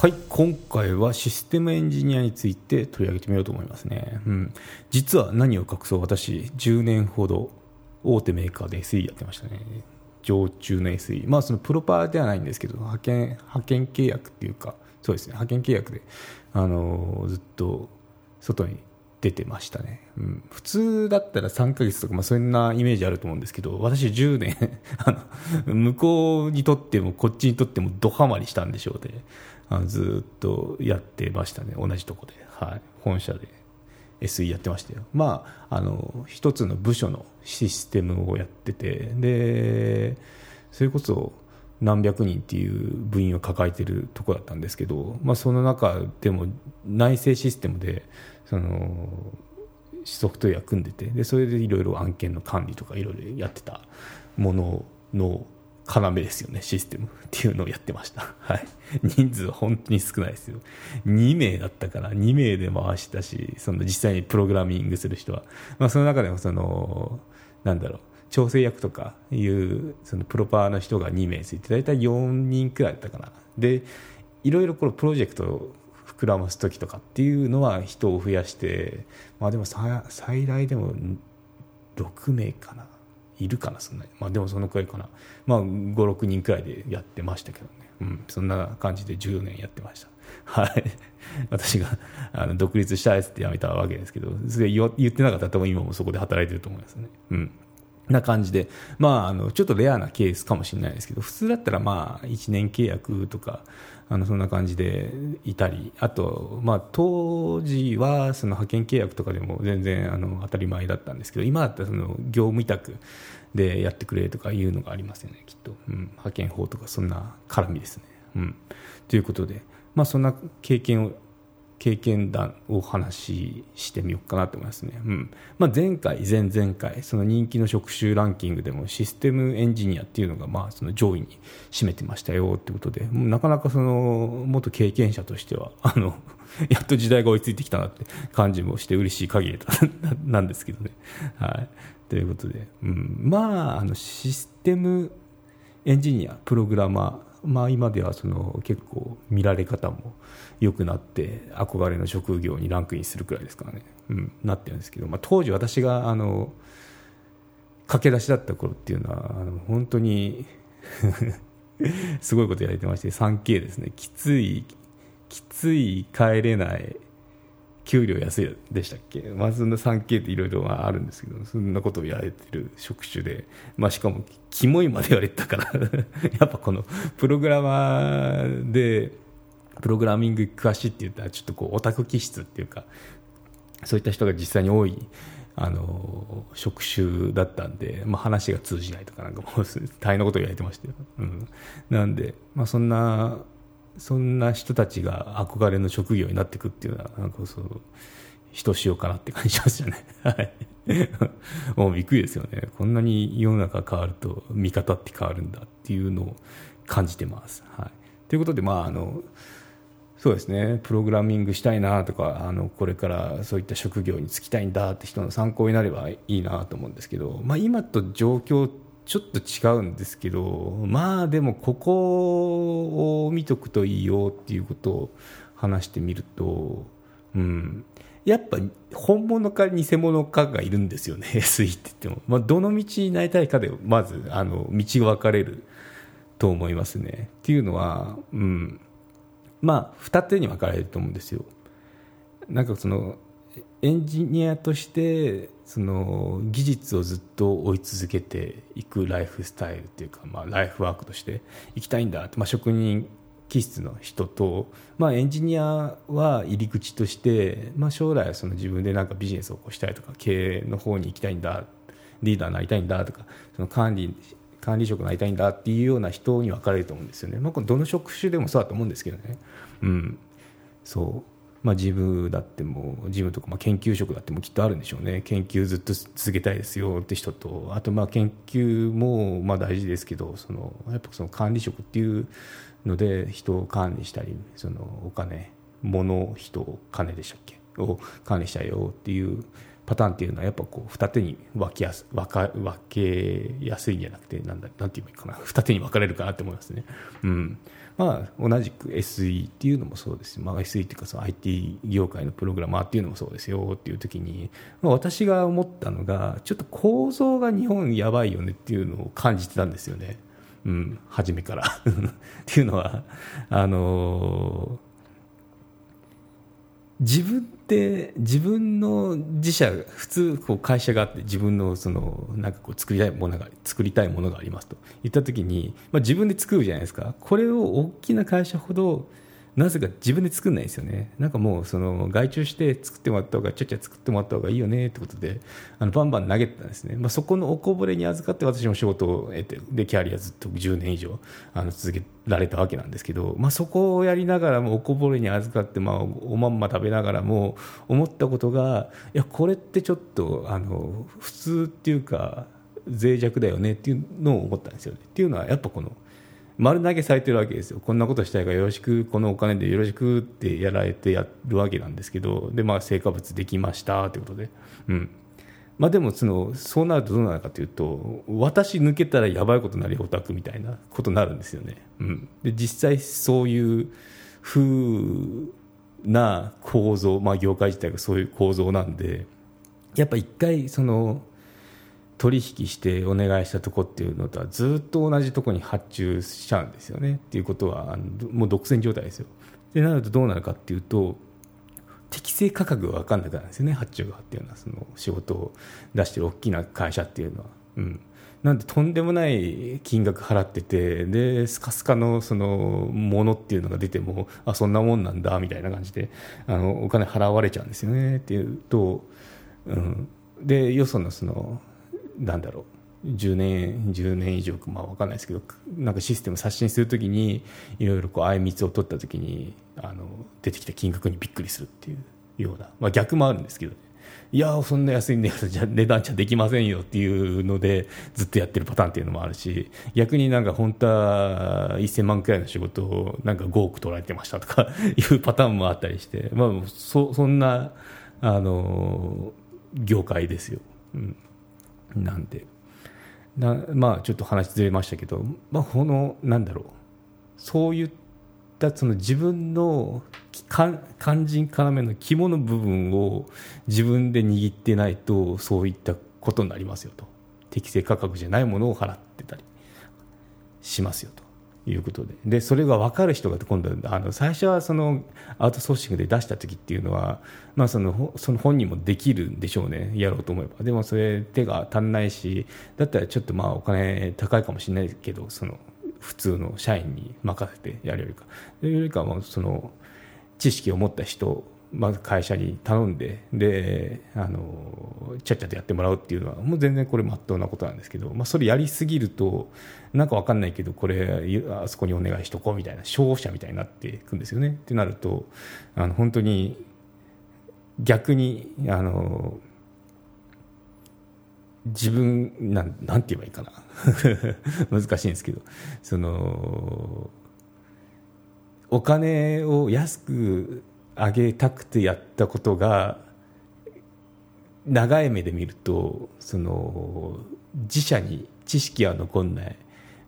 はい今回はシステムエンジニアについて取り上げてみようと思いますね、うん、実は何を隠そう？私10年ほど大手メーカーで SE やってましたね。常駐の SE まあそのプロパーではないんですけど派遣派遣契約っていうかそうですね派遣契約であのずっと外に出てましたね、うん、普通だったら3ヶ月とか、まあ、そんなイメージあると思うんですけど私10年 あの向こうにとってもこっちにとってもどハマりしたんでしょうであのずっとやってましたね。同じとこで、はい、本社で。SE やってましたよ。まああの一つの部署のシステムをやってて。でそれこそ何百人っていう部員を抱えてるとこだったんですけど、まあ、その中でも内製システムでそのソフトウェア組んでて。でそれでいろいろ案件の管理とかいろいろやってたものの要ですよね、システムっていうのをやってました。はい。人数本当に少ないですよ。2名だったから、2名で回したし、その実際にプログラミングする人は。まあその中でもその、なんだろう、調整役とかいうそのプロパーの人が2名ついて大体4人くらいだったかなでいろいろこのプロジェクトを膨らます時とかっていうのは人を増やしてまあでも最大でも6名かないるかなそんなに。まあでもそのくらいかな。まあ56人くらいでやってましたけどね、うん、そんな感じで14年やってました。はい。私があの独立したいっつってやめたわけですけどそれ言ってなかったら多分今もそこで働いてると思いますね。うん。な感じで、まあ、あのちょっとレアなケースかもしれないですけど普通だったらまあ1年契約とかあのそんな感じでいたりあと、まあ、当時はその派遣契約とかでも全然あの当たり前だったんですけど今だったらその業務委託でやってくれとかいうのがありますよねきっと、うん、派遣法とかそんな絡みですね。うん、ということで、まあ、そんな経験を経験談をお話ししてみようかなと思いますね、うん。まあ、前回、前々回その人気の職種ランキングでもシステムエンジニアっていうのがまあその上位に占めてましたよってことでなかなかその元経験者としてはあの やっと時代が追いついてきたなって感じもして嬉しい限り なんですけどね。はい、ということで、うん、まああのシステムエンジニアプログラマーまあ、今ではその結構見られ方も良くなって憧れの職業にランクインするくらいですからね、うん、なってるんですけど、まあ、当時私があの駆け出しだった頃っていうのはあの本当に すごいことやれてまして 3K ですね。きついきつい帰れない給料安いでしたっけ、まあ、そんな 3K っていろいろあるんですけどそんなことをやれてる職種で、まあ、しかもキモいまで言われてたから やっぱこのプログラマーでプログラミング詳しいって言ったらちょっとこうオタク気質っていうかそういった人が実際に多いあの職種だったんで、まあ、話が通じないとかなんかもう大変なことを言われてましたよ、うん、なんで、まあ、そんなそんな人たちが憧れの職業になっていくっていうのはなんかそうひとしおかなって感じましたね。はい。もうびっくりですよね。こんなに世の中変わると見方って変わるんだっていうのを感じてます。はい。ということで、まあ、あの、そうですね、プログラミングしたいなとか、あのこれからそういった職業に就きたいんだって人の参考になればいいなと思うんですけど、まあ、今と状況ちょっと違うんですけどまあでもここを見とくといいよっていうことを話してみると、うん、やっぱ本物か偽物かがいるんですよね SE って言っても、まあ、どの道になりたいかでまずあの道が分かれると思いますね。っていうのは、うん、まあ二手に分かれると思うんですよ。なんかそのエンジニアとしてその技術をずっと追い続けていくライフスタイルっていうか、まあ、ライフワークとしていきたいんだまあ、職人気質の人と、まあ、エンジニアは入り口として、まあ、将来その自分でなんかビジネスを起こしたいとか経営の方に行きたいんだリーダーになりたいんだとかその管理管理職になりたいんだっていうような人に分かれると思うんですよね、まあ、どの職種でもそうだと思うんですけどね。うん、そう。まあ、事務だっても事務とか、まあ、研究職だってもきっとあるんでしょうね。研究ずっと続けたいですよって人とあとまあ研究もまあ大事ですけどそのやっぱその管理職っていうので人を管理したりそのお金物人金でしたっけ？を管理したいよっていうパターンっていうのはやっぱこう二手に分けやす分か分けやすいんじゃなくてなんだなんて言えばいいかな。二手に分かれるかなって思いますね。うん。まあ、同じく SE っていうのもそうです、まあ、SE っていうかその IT 業界のプログラマーっていうのもそうですよっていう時に、まあ、私が思ったのがちょっと構造が日本やばいよねっていうのを感じてたんですよね、うん、初めから。っていうのはあのー自分って自分の自社普通こう会社があって自分のそのなんかこう作りたいものが作りたいものがありますと。言った時に、まあ、自分で作るじゃないですか。これを大きな会社ほどなぜか自分で作んないんですよねなんかもうその外注して作ってもらった方がちゃちゃ作ってもらった方がいいよねってことであのバンバン投げてたんですね、まあ、そこのおこぼれに預かって私も仕事を得てでキャリアずっと10年以上あの続けられたわけなんですけど、まあ、そこをやりながらもおこぼれに預かって、まあ、おまんま食べながらも思ったことがいやこれってちょっとあの普通っていうか脆弱だよねっていうのを思ったんですよね。っていうのはやっぱこの丸投げされてるわけですよ、こんなことしたいからよろしく、このお金でよろしくってやられてやるわけなんですけど、でまあ、成果物できましたということで、うん。まあ、でもその、そうなるとどうなるかというと、私抜けたらやばいことになる、オタクみたいなことになるんですよね。うん、で実際そういう風な構造、まあ、業界自体がそういう構造なんで、やっぱ一回その取引してお願いしたとこっていうのとはずっと同じとこに発注しちゃうんですよねっていうことはもう独占状態ですよ。でなるとどうなるかっていうと適正価格が分かんなくなるんですよね発注側っていうのはその仕事を出してる大きな会社っていうのは、うん、なんでとんでもない金額払っててでスカスカのそのものっていうのが出てもあそんなもんなんだみたいな感じであのお金払われちゃうんですよねっていうと、うん、でよそのそのなんだろう。10年10年以上まあ分かんないですけどなんかシステム刷新するときにいろいろこうあいみつを取ったときにあの出てきた金額にびっくりするっていうような、まあ、逆もあるんですけど、ね、いやそんな安い値段じゃ値段じゃできませんよっていうのでずっとやってるパターンっていうのもあるし逆になんか本当は1000万くらいの仕事をなんか5億取られてましたとか いうパターンもあったりして、まあ、そそんなあの業界ですよ。うん。なんで。なまあちょっと話ずれましたけど、まあ、このなんだろう。そういったその自分の肝心要の肝の部分を自分で握ってないとそういったことになりますよと。適正価格じゃないものを払ってたりしますよと。いうことで。でそれが分かる人が今度あの最初はそのアウトソーシングで出した時っていうのは、まあ、そのその本人もできるんでしょうね。やろうと思えば。でもそれ手が足んないしだったらちょっとまあお金高いかもしれないけどその普通の社員に任せてやるよりかよりかはその知識を持った人まず会社に頼んでであのちゃっちゃとやってもらうっていうのはもう全然これまっとうなことなんですけど、まあ、それやりすぎるとなんか分かんないけどこれあそこにお願いしとこうみたいな消費者みたいになっていくんですよね。ってなるとあの本当に逆にあの自分なんなんて言えばいいかな 難しいんですけどそのお金を安く上げたくてやったことが長い目で見るとその自社に知識は残んない。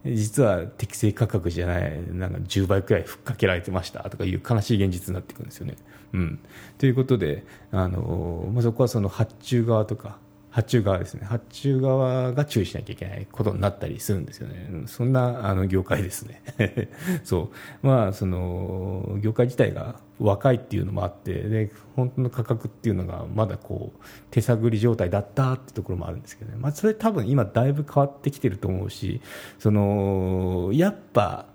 実は適正価格じゃない。なんか10倍くらいふっかけられてました。とかいう悲しい現実になっていくんですよね。うん、ということであの、まあ、そこはその発注側とか発注側ですね。発注側が注意しなきゃいけないことになったりするんですよね。そんなあの業界ですね。そう。まあその業界自体が若いっていうのもあってで本当の価格っていうのがまだこう手探り状態だったってところもあるんですけどね、まあ、それ多分今だいぶ変わってきてると思うしそのやっぱ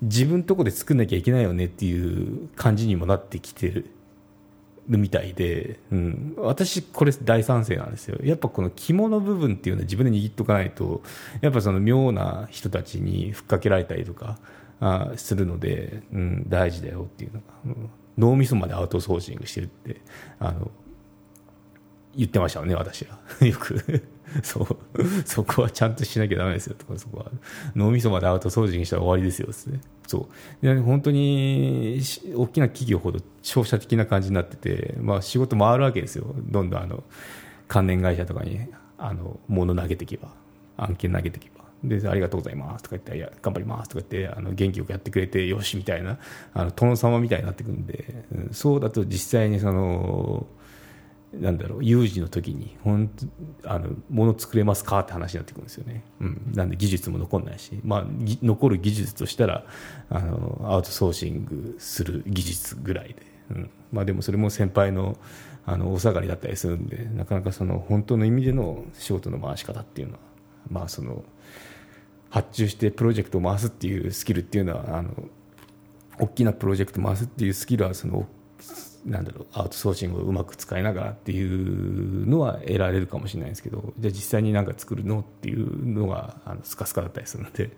自分のとこで作んなきゃいけないよねっていう感じにもなってきてる。るみたいで、うん、私、これ大賛成なんですよ。やっぱこの肝の部分っていうのは自分で握っとかないと、やっぱその妙な人たちにふっかけられたりとかあするので、うん、大事だよっていうのが、うん、脳みそまでアウトソーシングしてるって、あの、言ってましたよね、私は。よく そう、そこはちゃんとしなきゃだめですよとか、そこは脳みそまでアウト掃除にしたら終わりですよですね。そう。で本当に大きな企業ほど商社的な感じになってて、まあ仕事回るわけですよ。どんどんあの、関連会社とかにあの物投げていけば案件投げていけばでありがとうございますとか言っていや頑張りますとか言ってあの元気よくやってくれてよしみたいなあの殿様みたいになってくるんで、そうだと実際にそのなんだろう有事の時に本当あの物作れますかって話になってくるんですよね、うん、なんで技術も残んないし、まあ、残る技術としたらあのアウトソーシングする技術ぐらいで、うん。まあ、でもそれも先輩のあのお下がりだったりするんでなかなかその本当の意味での仕事の回し方っていうのは、まあ、その発注してプロジェクトを回すっていうスキルっていうのはあの大きなプロジェクトを回すっていうスキルはそのなんだろうアウトソーシングをうまく使いながらっていうのは得られるかもしれないですけどじゃあ実際に何か作るのっていうのがあのスカスカだったりするので、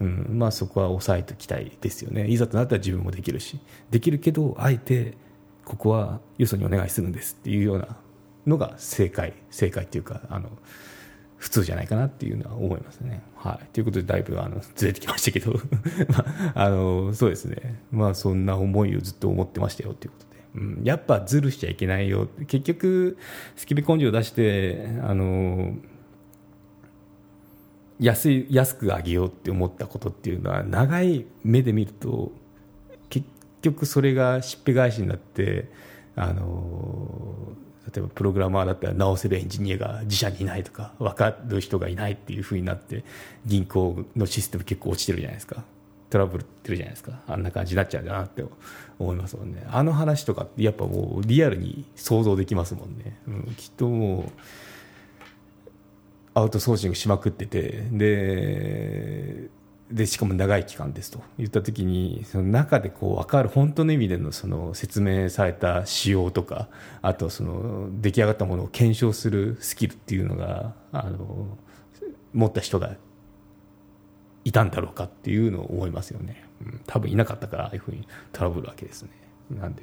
うんまあ、そこは抑えておきたいですよね。いざとなったら自分もできるしできるけどあえてここはよそにお願いするんですっていうようなのが正解正解っていうかあの普通じゃないかなっていうのは思いますね。はい。ということで、だいぶ、あの、ずれてきましたけど まあ、あの、そうですね。まあ、そんな思いをずっと思ってましたよっていうことで。うん、やっぱずるしちゃいけないよ。結局、スキル根性を出して、あの、安い、安くあげようって思ったことっていうのは、長い目で見ると、結局それがしっぺ返しになって、あの、例えばプログラマーだったら直せるエンジニアが自社にいないとか分かる人がいないっていうふうになって銀行のシステム結構落ちてるじゃないですか。トラブルってるじゃないですか。あんな感じになっちゃうかなって思いますもんねあの話とかってやっぱもうリアルに想像できますもんね、うん、きっともうアウトソーシングしまくっててででしかも長い期間ですと言った時にその中でこう分かる本当の意味でのその説明された仕様とかあとその出来上がったものを検証するスキルっていうのがあの持った人がいたんだろうかっていうのを思いますよね、うん、多分いなかったからああいうふうにトラブるわけですね。なんで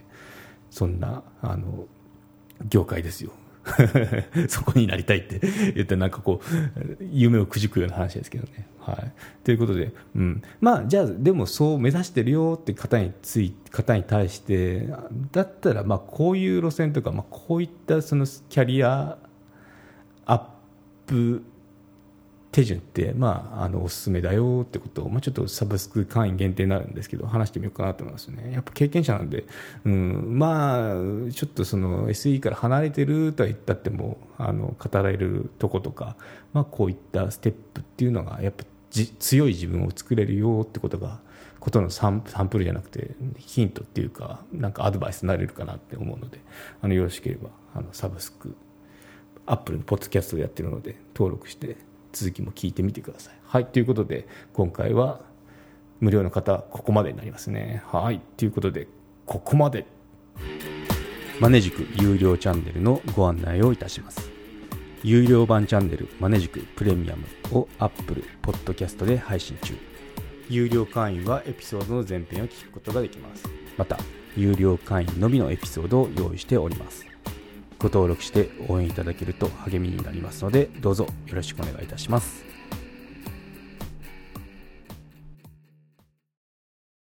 そんなあの業界ですよ。そこになりたいって 言ってなんかこう夢をくじくような話ですけどね。はい、ということで、うん、まあじゃあでもそう目指してるよって方につい方に対してだったらまあこういう路線とか、まあ、こういったそのキャリアアップ手順って、まあ、あのおすすめだよってことを、まあ、ちょっとサブスク会員限定になるんですけど話してみようかなと思いますね。やっぱ経験者なんで、うん、まあちょっとその SE から離れてるとは言ったってもあの語られるとことか、まあ、こういったステップっていうのがやっぱ強い自分を作れるよってことがことのサンプルじゃなくてヒントっていうかなんかアドバイスになれるかなって思うのであのよろしければあのサブスクアップルのポッドキャストをやってるので登録して続きも聞いてみてください。はい、ということで、今回は無料の方、ここまでになりますね。はい、ということで、ここまで。マネジク有料チャンネルのご案内をいたします。有料版チャンネルマネジクプレミアムを Apple Podcast で配信中。有料会員はエピソードの前編を聞くことができます。また、有料会員のみのエピソードを用意しております。ご登録して応援いただけると励みになりますのでどうぞよろしくお願いいたします。